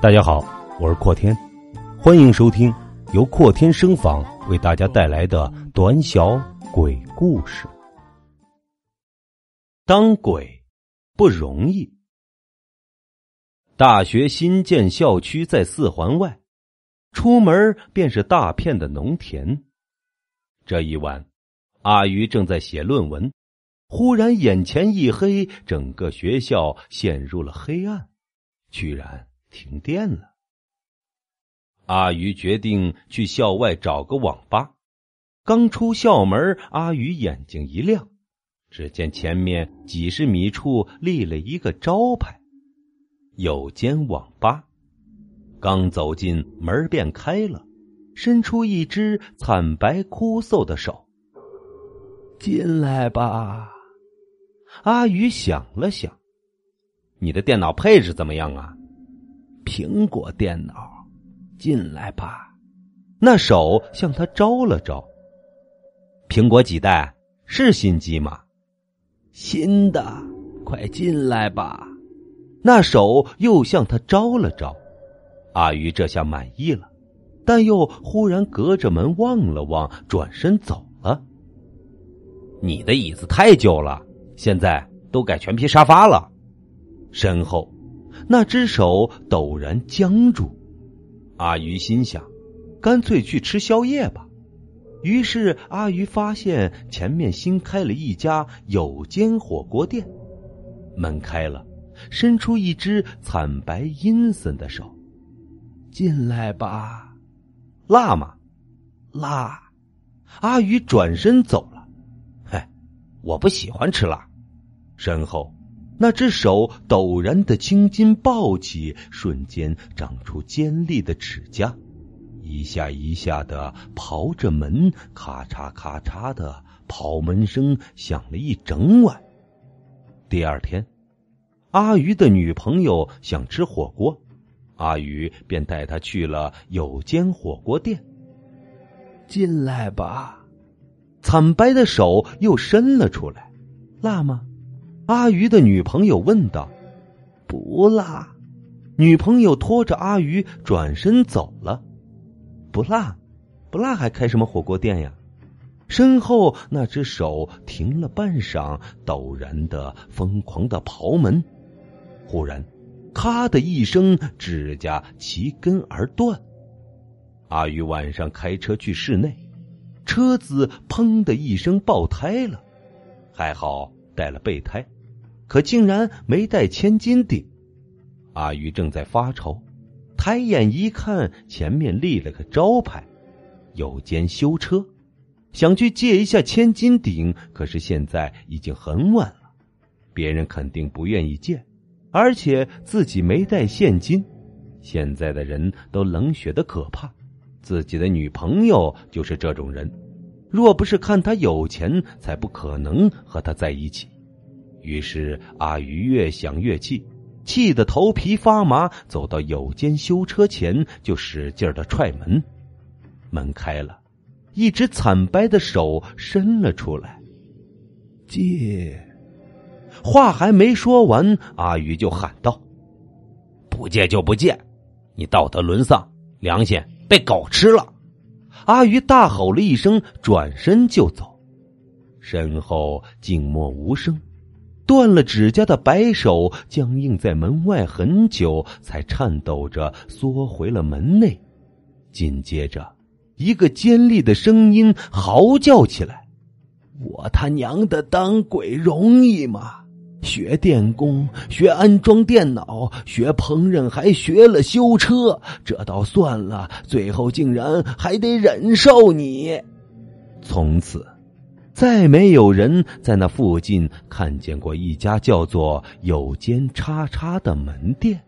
大家好，我是阔天，欢迎收听由阔天声访为大家带来的短小鬼故事。当鬼不容易。大学新建校区在四环外，出门便是大片的农田。这一晚，阿鱼正在写论文，忽然眼前一黑，整个学校陷入了黑暗，居然。停电了，阿鱼决定去校外找个网吧。刚出校门，阿鱼眼睛一亮，只见前面几十米处立了一个招牌“有间网吧”。刚走进门，便开了，伸出一只惨白枯瘦的手：“进来吧。”阿鱼想了想：“你的电脑配置怎么样啊？”苹果电脑，进来吧。那手向他招了招。苹果几代？是新机吗？新的，快进来吧。那手又向他招了招。阿鱼这下满意了，但又忽然隔着门望了望，转身走了。你的椅子太旧了，现在都改全皮沙发了。身后。那只手陡然僵住，阿鱼心想：“干脆去吃宵夜吧。”于是阿鱼发现前面新开了一家有间火锅店，门开了，伸出一只惨白阴森的手：“进来吧。”辣吗？辣。阿鱼转身走了。嗨，我不喜欢吃辣。身后。那只手陡然的青筋暴起，瞬间长出尖利的指甲，一下一下的刨着门，咔嚓咔嚓的刨门声响了一整晚。第二天，阿鱼的女朋友想吃火锅，阿鱼便带她去了有间火锅店。进来吧，惨白的手又伸了出来，辣吗？阿鱼的女朋友问道：“不辣。”女朋友拖着阿鱼转身走了。不辣，不辣，还开什么火锅店呀？身后那只手停了半晌，陡然的疯狂的刨门。忽然，咔的一声，指甲齐根而断。阿鱼晚上开车去市内，车子砰的一声爆胎了，还好带了备胎。可竟然没带千斤顶，阿鱼正在发愁，抬眼一看，前面立了个招牌，有间修车，想去借一下千斤顶，可是现在已经很晚了，别人肯定不愿意借，而且自己没带现金，现在的人都冷血的可怕，自己的女朋友就是这种人，若不是看他有钱，才不可能和他在一起。于是阿鱼越想越气，气得头皮发麻，走到有间修车前就使劲的踹门。门开了，一只惨白的手伸了出来。借，话还没说完，阿鱼就喊道：“不借就不借，你道德沦丧，良心被狗吃了！”阿鱼大吼了一声，转身就走，身后静默无声。断了指甲的白手僵硬在门外很久，才颤抖着缩回了门内。紧接着，一个尖利的声音嚎叫起来：“我他娘的当鬼容易吗？学电工，学安装电脑，学烹饪，还学了修车，这倒算了，最后竟然还得忍受你。”从此。再没有人在那附近看见过一家叫做“有间叉叉”的门店。